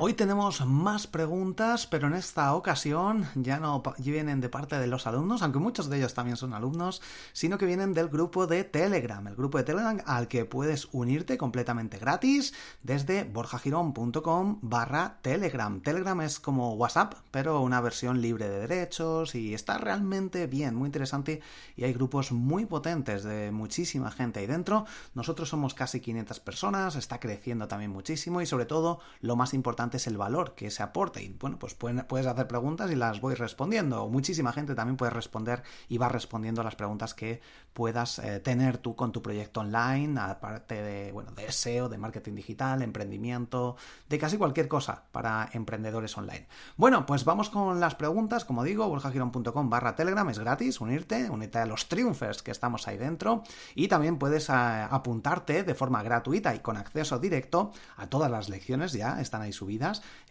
Hoy tenemos más preguntas, pero en esta ocasión ya no vienen de parte de los alumnos, aunque muchos de ellos también son alumnos, sino que vienen del grupo de Telegram, el grupo de Telegram al que puedes unirte completamente gratis desde borjagirón.com barra Telegram. Telegram es como WhatsApp, pero una versión libre de derechos y está realmente bien, muy interesante y hay grupos muy potentes de muchísima gente ahí dentro. Nosotros somos casi 500 personas, está creciendo también muchísimo y sobre todo lo más importante es el valor que se aporta. Y bueno, pues puedes hacer preguntas y las voy respondiendo. Muchísima gente también puede responder y va respondiendo las preguntas que puedas eh, tener tú con tu proyecto online, aparte de, bueno, de SEO, de marketing digital, emprendimiento, de casi cualquier cosa para emprendedores online. Bueno, pues vamos con las preguntas. Como digo, borjagirón.com barra Telegram es gratis, unirte, unirte a los triunfers que estamos ahí dentro y también puedes eh, apuntarte de forma gratuita y con acceso directo a todas las lecciones, ya están ahí subidas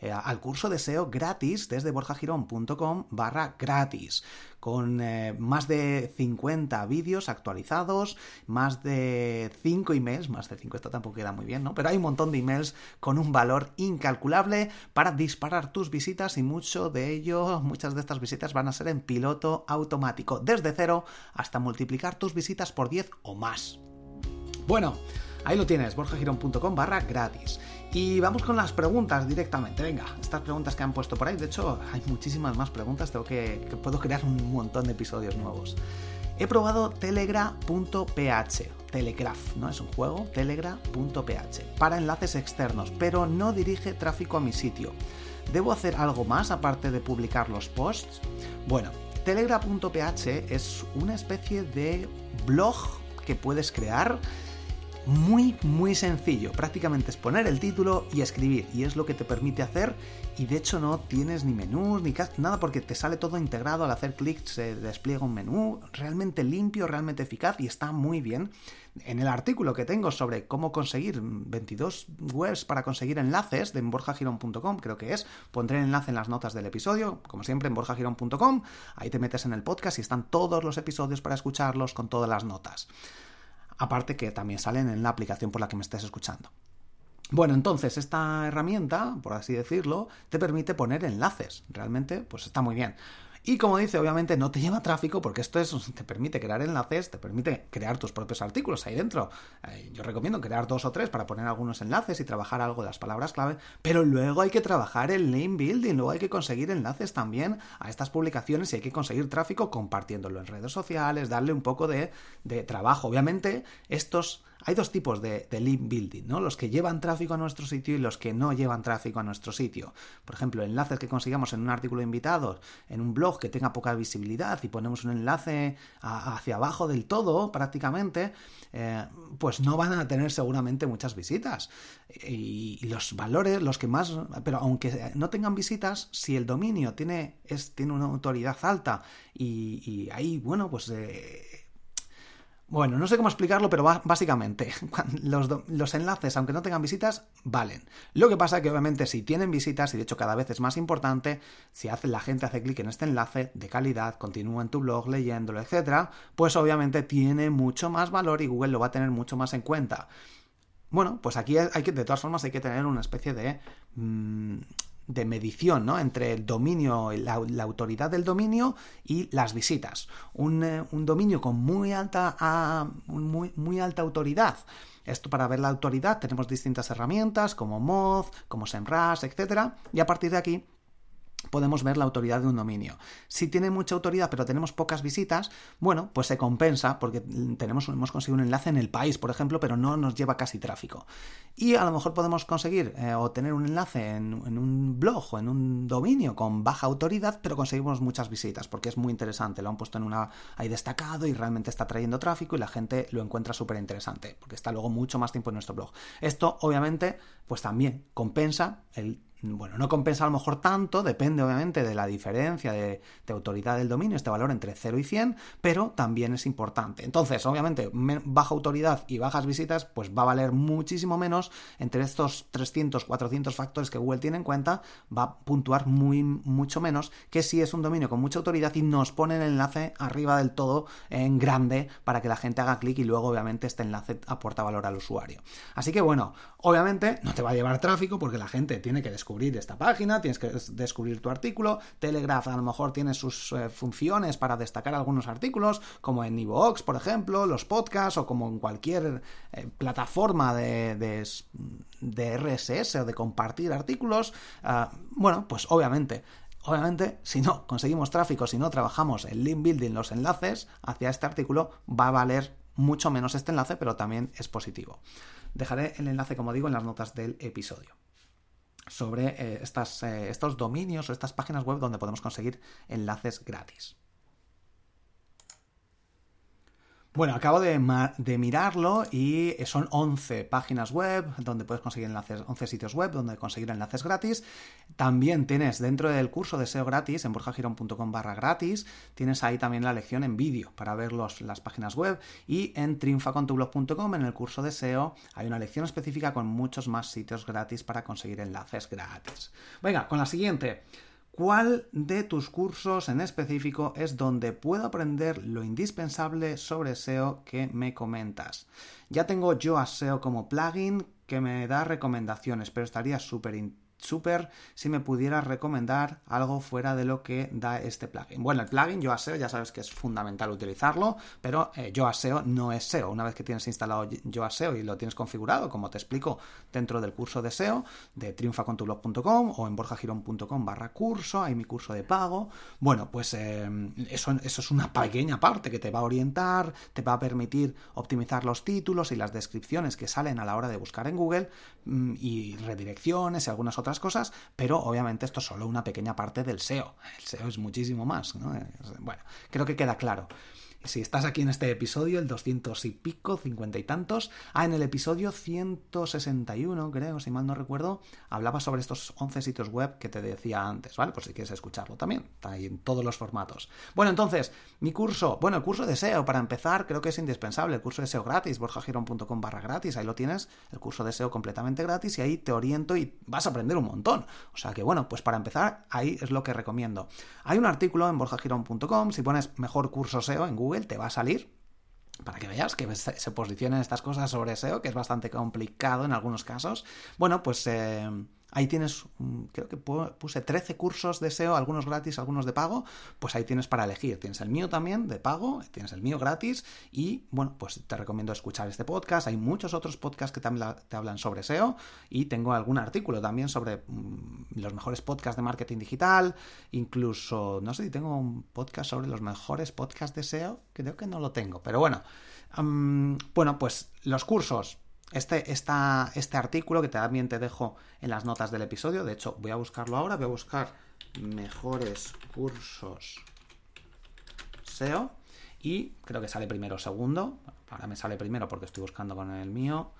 eh, al curso de SEO gratis desde borjagirón.com barra gratis con eh, más de 50 vídeos actualizados, más de 5 emails, más de 5 esto tampoco queda muy bien, ¿no? Pero hay un montón de emails con un valor incalculable para disparar tus visitas y mucho de ello, muchas de estas visitas van a ser en piloto automático, desde cero hasta multiplicar tus visitas por 10 o más. Bueno, ahí lo tienes, borjagirón.com barra gratis. Y vamos con las preguntas directamente. Venga, estas preguntas que han puesto por ahí. De hecho, hay muchísimas más preguntas. Tengo que, puedo crear un montón de episodios nuevos. He probado telegra.ph. Telegraph, ¿no? Es un juego. Telegra.ph. Para enlaces externos, pero no dirige tráfico a mi sitio. ¿Debo hacer algo más aparte de publicar los posts? Bueno, telegra.ph es una especie de blog que puedes crear muy, muy sencillo. Prácticamente es poner el título y escribir. Y es lo que te permite hacer. Y de hecho no tienes ni menús ni nada porque te sale todo integrado. Al hacer clic se despliega un menú realmente limpio, realmente eficaz y está muy bien. En el artículo que tengo sobre cómo conseguir 22 webs para conseguir enlaces de borjagirón.com, creo que es, pondré el enlace en las notas del episodio, como siempre en borjagirón.com, ahí te metes en el podcast y están todos los episodios para escucharlos con todas las notas aparte que también salen en la aplicación por la que me estés escuchando. Bueno, entonces esta herramienta, por así decirlo, te permite poner enlaces. Realmente, pues está muy bien. Y como dice, obviamente no te lleva tráfico porque esto es, te permite crear enlaces, te permite crear tus propios artículos ahí dentro. Eh, yo recomiendo crear dos o tres para poner algunos enlaces y trabajar algo de las palabras clave, pero luego hay que trabajar el link building, luego hay que conseguir enlaces también a estas publicaciones y hay que conseguir tráfico compartiéndolo en redes sociales, darle un poco de, de trabajo. Obviamente, estos hay dos tipos de, link building, ¿no? Los que llevan tráfico a nuestro sitio y los que no llevan tráfico a nuestro sitio. Por ejemplo, enlaces que consigamos en un artículo de invitados, en un blog que tenga poca visibilidad y ponemos un enlace hacia abajo del todo, prácticamente, eh, pues no van a tener seguramente muchas visitas. Y, los valores, los que más, pero aunque no tengan visitas, si el dominio tiene, es, tiene una autoridad alta y, ahí, bueno, pues... Eh, Bueno, no sé cómo explicarlo, pero básicamente los, enlaces, aunque no tengan visitas, valen. Lo que pasa es que obviamente si tienen visitas, y de hecho cada vez es más importante, si hace, la gente hace clic en este enlace de calidad, continúa en tu blog leyéndolo, etc., pues obviamente tiene mucho más valor y Google lo va a tener mucho más en cuenta. Bueno, pues aquí hay que, de todas formas, hay que tener una especie de... Mm, de medición ¿no? entre el dominio, la, la autoridad del dominio y las visitas. Un, eh, dominio con muy alta, muy, muy alta autoridad. Esto para ver la autoridad tenemos distintas herramientas como Moz, como SEMrush, etc. Y a partir de aquí podemos ver la autoridad de un dominio. Si tiene mucha autoridad pero tenemos pocas visitas, bueno, pues se compensa porque tenemos, hemos conseguido un enlace en el país, por ejemplo, pero no nos lleva casi tráfico. Y a lo mejor podemos conseguir eh, o tener un enlace en, un blog o en un dominio con baja autoridad, pero conseguimos muchas visitas porque es muy interesante. Lo han puesto en una ahí destacado y realmente está trayendo tráfico y la gente lo encuentra súper interesante porque está luego mucho más tiempo en nuestro blog. Esto, obviamente, pues también compensa el bueno, no compensa a lo mejor tanto, depende obviamente de la diferencia de, autoridad del dominio, este valor entre 0 y 100, pero también es importante. Entonces, obviamente, baja autoridad y bajas visitas, pues va a valer muchísimo menos entre estos 300, 400 factores que Google tiene en cuenta, va a puntuar muy, mucho menos que si es un dominio con mucha autoridad y nos pone el enlace arriba del todo en grande para que la gente haga clic y luego obviamente este enlace aporta valor al usuario. Así que bueno, obviamente no te va a llevar tráfico porque la gente tiene que descubrir descubrir esta página, tienes que descubrir tu artículo. Telegraph a lo mejor tiene sus eh, funciones para destacar algunos artículos, como en Evox, por ejemplo, los podcasts o como en cualquier eh, plataforma de, de, RSS o de compartir artículos. Ah, bueno, pues obviamente Obviamente, si no conseguimos tráfico, si no trabajamos el link building, los enlaces hacia este artículo, va a valer mucho menos este enlace, pero también es positivo. Dejaré el enlace, como digo, en las notas del episodio sobre eh, estas, eh, estos dominios o estas páginas web donde podemos conseguir enlaces gratis. Bueno, acabo de, mirarlo y son 11 páginas web donde puedes conseguir enlaces, 11 sitios web donde conseguir enlaces gratis. También tienes dentro del curso de SEO gratis, en borjagirón.com barra gratis, tienes ahí también la lección en vídeo para ver las páginas web y en triunfacontublog.com en el curso de SEO hay una lección específica con muchos más sitios gratis para conseguir enlaces gratis. Venga, con la siguiente. ¿Cuál de tus cursos en específico es donde puedo aprender lo indispensable sobre SEO que me comentas? Ya tengo yo a SEO como plugin que me da recomendaciones, pero estaría súper súper si me pudieras recomendar algo fuera de lo que da este plugin. Bueno, el plugin YoaSeo ya sabes que es fundamental utilizarlo, pero eh, YoaSeo no es SEO. Una vez que tienes instalado YoaSeo y lo tienes configurado, como te explico dentro del curso de SEO de triunfacontublog.com o en borjagirón.com barra curso, hay mi curso de pago. Bueno, pues eh, eso, eso es una pequeña parte que te va a orientar, te va a permitir optimizar los títulos y las descripciones que salen a la hora de buscar en Google mm, y redirecciones y algunas otras cosas, pero obviamente esto es solo una pequeña parte del SEO. El SEO es muchísimo más. Bueno, creo que queda claro si estás aquí en este episodio, el 200 y pico, 50 y tantos, ah, en el episodio 161, creo, si mal no recuerdo, hablaba sobre estos 11 sitios web que te decía antes, ¿vale? Pues si quieres escucharlo también, está ahí en todos los formatos. Bueno, entonces, mi curso, bueno, el curso de SEO, para empezar, creo que es indispensable, el curso de SEO gratis, borjagirón.com barra gratis, ahí lo tienes, el curso de SEO completamente gratis y ahí te oriento y vas a aprender un montón. O sea que, bueno, pues para empezar, ahí es lo que recomiendo. Hay un artículo en borjagirón.com, si pones mejor curso SEO en Google, te va a salir para que veas que se posicionen estas cosas sobre SEO, que es bastante complicado en algunos casos. Bueno, pues eh, Ahí tienes, mm, creo que puse 13 cursos de SEO, algunos gratis, algunos de pago, pues ahí tienes para elegir. Tienes el mío también de pago, tienes el mío gratis y bueno, pues te recomiendo escuchar este podcast. Hay muchos otros podcasts que también te hablan sobre SEO y tengo algún artículo también sobre mm, los mejores podcasts de marketing digital, incluso, no sé si tengo un podcast sobre los mejores podcasts de SEO, creo que no lo tengo, pero bueno. bueno, pues los cursos, este, este artículo que también te dejo en las notas del episodio, de hecho voy a buscarlo ahora, voy a buscar mejores cursos SEO y creo que sale primero segundo, ahora me sale primero porque estoy buscando con el mío,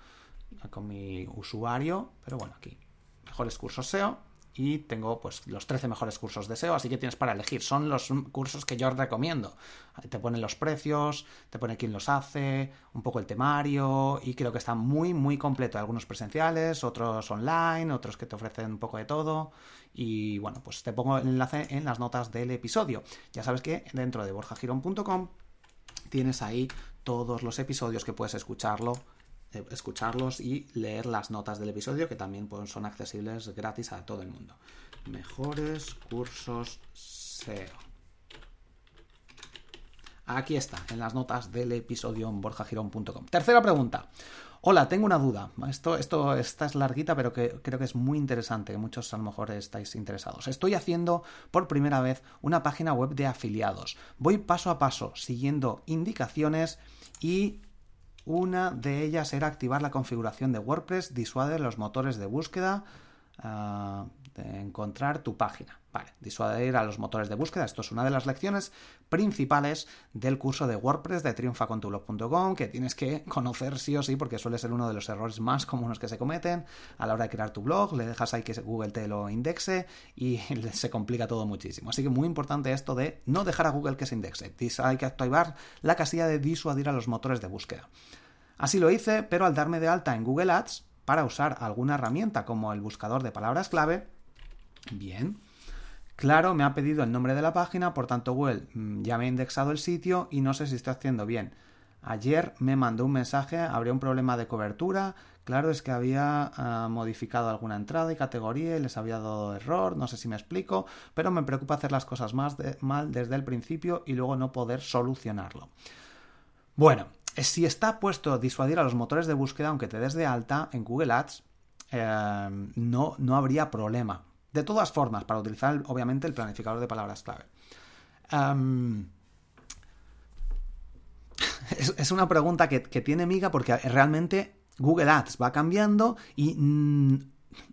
con mi usuario, pero bueno, aquí. Mejores cursos SEO y tengo pues los 13 mejores cursos de SEO, así que tienes para elegir. Son los cursos que yo recomiendo. Te ponen los precios, te pone quién los hace, un poco el temario y creo que está muy muy completo. Algunos presenciales, otros online, otros que te ofrecen un poco de todo y bueno, pues te pongo el enlace en las notas del episodio. Ya sabes que dentro de borjagirón.com tienes ahí todos los episodios que puedes escucharlo escucharlos y leer las notas del episodio que también pues, son accesibles gratis a todo el mundo. Mejores cursos SEO. Aquí está, en las notas del episodio en borjagirón.com. Tercera pregunta. Hola, tengo una duda. Esto, esto, esta es larguita, pero que creo que es muy interesante, que muchos a lo mejor estáis interesados. Estoy haciendo por primera vez una página web de afiliados. Voy paso a paso, siguiendo indicaciones y una de ellas era activar la configuración de WordPress, disuadir los motores de búsqueda, ah, de encontrar tu página. Vale, disuadir a los motores de búsqueda. Esto es una de las lecciones principales del curso de WordPress de triunfacontublog.com que tienes que conocer sí o sí porque suele ser uno de los errores más comunes que se cometen a la hora de crear tu blog. Le dejas ahí que Google te lo indexe y se complica todo muchísimo. Así que muy importante esto de no dejar a Google que se indexe. Hay que activar la casilla de disuadir a los motores de búsqueda. Así lo hice, pero al darme de alta en Google Ads para usar alguna herramienta como el buscador de palabras clave, bien, Claro, me ha pedido el nombre de la página, por tanto Google mm, ya me ha indexado el sitio y no sé si estoy haciendo bien. Ayer me mandó un mensaje, habría un problema de cobertura. Claro, es que había ah, modificado alguna entrada y categoría y les había dado error, no sé si me explico, pero me preocupa hacer las cosas más mal desde el principio y luego no poder solucionarlo. Bueno, si está puesto disuadir a los motores de búsqueda, aunque te des de alta en Google Ads, eh, no, no habría problema. De todas formas, para utilizar obviamente el planificador de palabras clave. es, una pregunta que, tiene miga porque realmente Google Ads va cambiando y mm,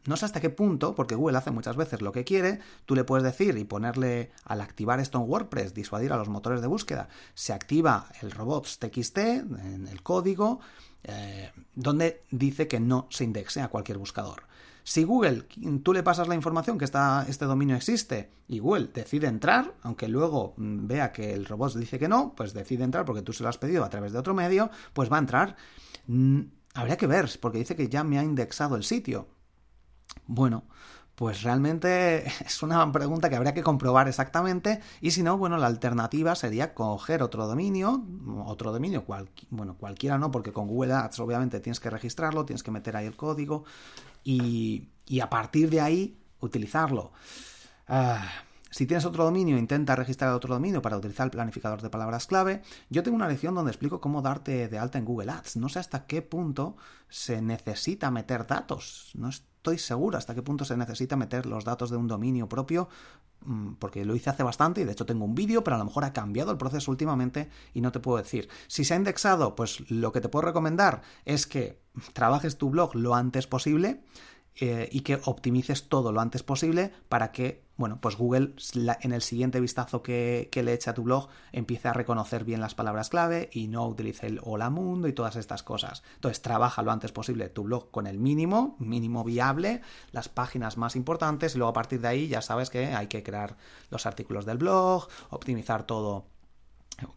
no sé hasta qué punto, porque Google hace muchas veces lo que quiere, tú le puedes decir y ponerle al activar esto en WordPress, disuadir a los motores de búsqueda, se activa el robots TXT en el código, eh, donde dice que no se indexe a cualquier buscador. Si Google, tú le pasas la información que este dominio existe y Google decide entrar, aunque luego mm, vea que el robot dice que no, pues decide entrar porque tú se lo has pedido a través de otro medio, pues va a entrar. Mm, habría que ver, porque dice que ya me ha indexado el sitio. Bueno, pues realmente es una pregunta que habría que comprobar exactamente y si no, bueno, la alternativa sería coger otro dominio, otro dominio, bueno, cualquiera no, porque con Google Ads obviamente tienes que registrarlo, tienes que meter ahí el código y, a partir de ahí utilizarlo. Ah, si tienes otro dominio, intenta registrar otro dominio para utilizar el planificador de palabras clave. Yo tengo una lección donde explico cómo darte de alta en Google Ads. No sé hasta qué punto se necesita meter datos. No estoy seguro hasta qué punto se necesita meter los datos de un dominio propio, mm, porque lo hice hace bastante y de hecho tengo un vídeo, pero a lo mejor ha cambiado el proceso últimamente y no te puedo decir. Si se ha indexado, pues lo que te puedo recomendar es que trabajes tu blog lo antes posible eh, y que optimices todo lo antes posible para que, bueno, pues Google en el siguiente vistazo que, le eche a tu blog empiece a reconocer bien las palabras clave y no utilice el hola mundo y todas estas cosas. Entonces, trabaja lo antes posible tu blog con el mínimo, mínimo viable, las páginas más importantes y luego a partir de ahí ya sabes que hay que crear los artículos del blog, optimizar todo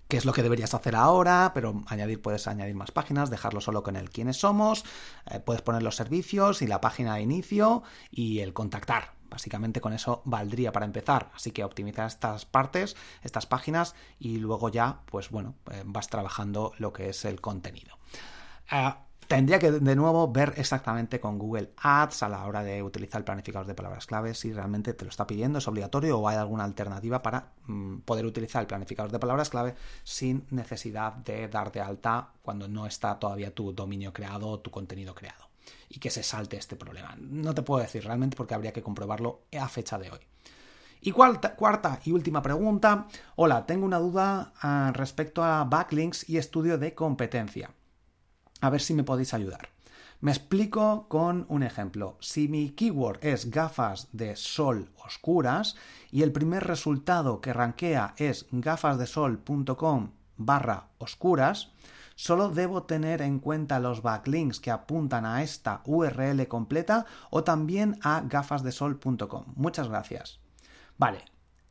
qué es lo que deberías hacer ahora, pero añadir, puedes añadir más páginas, dejarlo solo con el quiénes somos, eh, puedes poner los servicios y la página de inicio y el contactar. Básicamente con eso valdría para empezar. Así que optimiza estas partes, estas páginas y luego ya, pues bueno, eh, vas trabajando lo que es el contenido. Ah, Tendría que de nuevo ver exactamente con Google Ads a la hora de utilizar el planificador de palabras clave si realmente te lo está pidiendo, es obligatorio o hay alguna alternativa para mm, poder utilizar el planificador de palabras clave sin necesidad de dar de alta cuando no está todavía tu dominio creado o tu contenido creado y que se salte este problema. No te puedo decir realmente porque habría que comprobarlo a fecha de hoy. Y cuarta, y última pregunta. Hola, tengo una duda ah, respecto a backlinks y estudio de competencia a ver si me podéis ayudar. Me explico con un ejemplo. Si mi keyword es gafas de sol oscuras y el primer resultado que rankea es gafasdesol.com barra oscuras, ¿Solo debo tener en cuenta los backlinks que apuntan a esta URL completa o también a gafasdesol.com? Muchas gracias. Vale,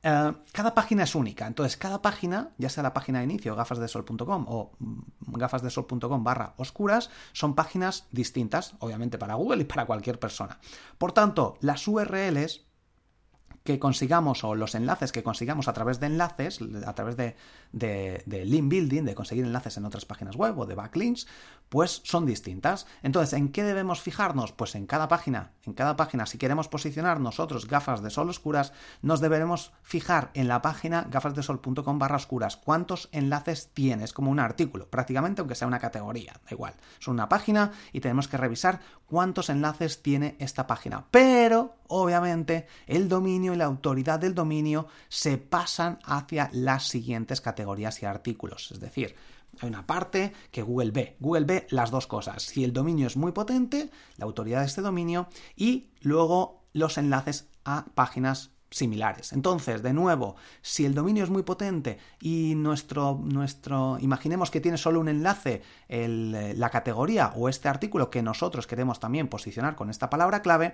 eh, cada página es única, entonces cada página, ya sea la página de inicio, gafasdesol.com o mm, gafasdesol.com barra oscuras, son páginas distintas, obviamente para Google y para cualquier persona. Por tanto, las URLs que consigamos o los enlaces que consigamos a través de enlaces, a través de, de, link building, de conseguir enlaces en otras páginas web o de backlinks, pues son distintas. Entonces, ¿en qué debemos fijarnos? Pues en cada página, en cada página, si queremos posicionar nosotros gafas de sol oscuras, nos deberemos fijar en la página gafasdesol.com barra oscuras cuántos enlaces tiene, es como un artículo, prácticamente aunque sea una categoría, da igual, es una página y tenemos que revisar cuántos enlaces tiene esta página. Pero, obviamente, el dominio y la autoridad del dominio se pasan hacia las siguientes categorías y artículos. Es decir, hay una parte que Google ve. Google ve las dos cosas. Si el dominio es muy potente, la autoridad de este dominio, y luego los enlaces a páginas similares. Entonces, de nuevo, si el dominio es muy potente y nuestro, nuestro imaginemos que tiene solo un enlace la categoría o este artículo que nosotros queremos también posicionar con esta palabra clave,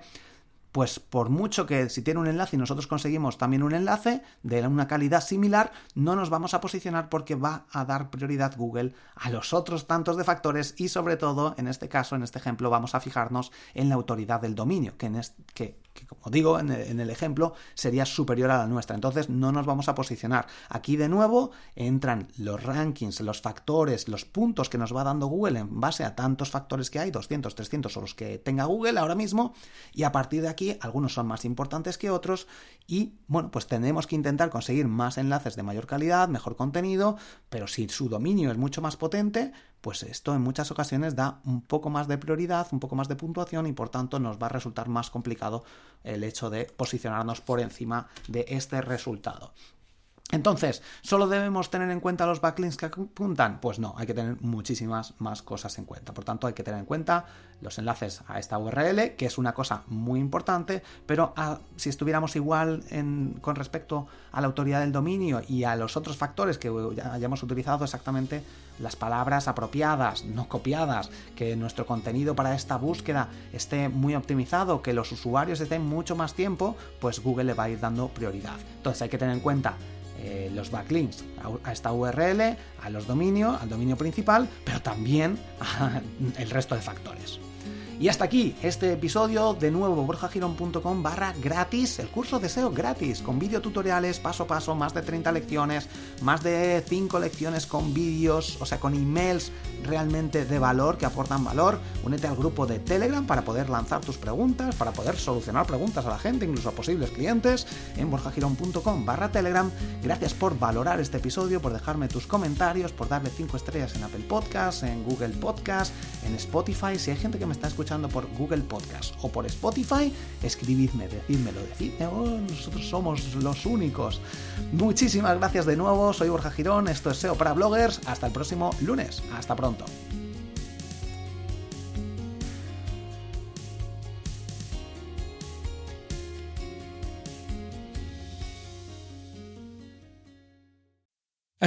pues por mucho que si tiene un enlace y nosotros conseguimos también un enlace de una calidad similar, no nos vamos a posicionar porque va a dar prioridad Google a los otros tantos de factores y sobre todo, en este caso, en este ejemplo, vamos a fijarnos en la autoridad del dominio, que, en que, como digo en el, ejemplo, sería superior a la nuestra. Entonces no nos vamos a posicionar. Aquí de nuevo entran los rankings, los factores, los puntos que nos va dando Google en base a tantos factores que hay, 200, 300 o los que tenga Google ahora mismo, y a partir de aquí algunos son más importantes que otros y bueno, pues tenemos que intentar conseguir más enlaces de mayor calidad, mejor contenido, pero si su dominio es mucho más potente, pues esto en muchas ocasiones da un poco más de prioridad, un poco más de puntuación y por tanto nos va a resultar más complicado el hecho de posicionarnos por encima de este resultado. Entonces, ¿solo debemos tener en cuenta los backlinks que apuntan? Pues no, hay que tener muchísimas más cosas en cuenta. Por tanto, hay que tener en cuenta los enlaces a esta URL, que es una cosa muy importante, pero ah, si estuviéramos igual con respecto a la autoridad del dominio y a los otros factores que ya hayamos utilizado exactamente las palabras apropiadas, no copiadas, que nuestro contenido para esta búsqueda esté muy optimizado, que los usuarios estén mucho más tiempo, pues Google le va a ir dando prioridad. Entonces hay que tener en cuenta eh, los backlinks a, esta URL, a los dominios, al dominio principal, pero también al resto de factores. Y hasta aquí este episodio, de nuevo borjagirón.com barra gratis, el curso de SEO gratis, con videotutoriales paso a paso, más de 30 lecciones, más de 5 lecciones con vídeos, o sea, con emails realmente de valor, que aportan valor. Únete al grupo de Telegram para poder lanzar tus preguntas, para poder solucionar preguntas a la gente, incluso a posibles clientes, en borjagirón.com barra Telegram. Gracias por valorar este episodio, por dejarme tus comentarios, por darle 5 estrellas en Apple Podcasts, en Google Podcasts, en Spotify. Si hay gente que me está por Google Podcast o por Spotify, escribidme, decídmelo, decidme, oh, nosotros somos los únicos. Muchísimas gracias de nuevo, soy Borja Girón, esto es SEO para bloggers, hasta el próximo lunes, hasta pronto.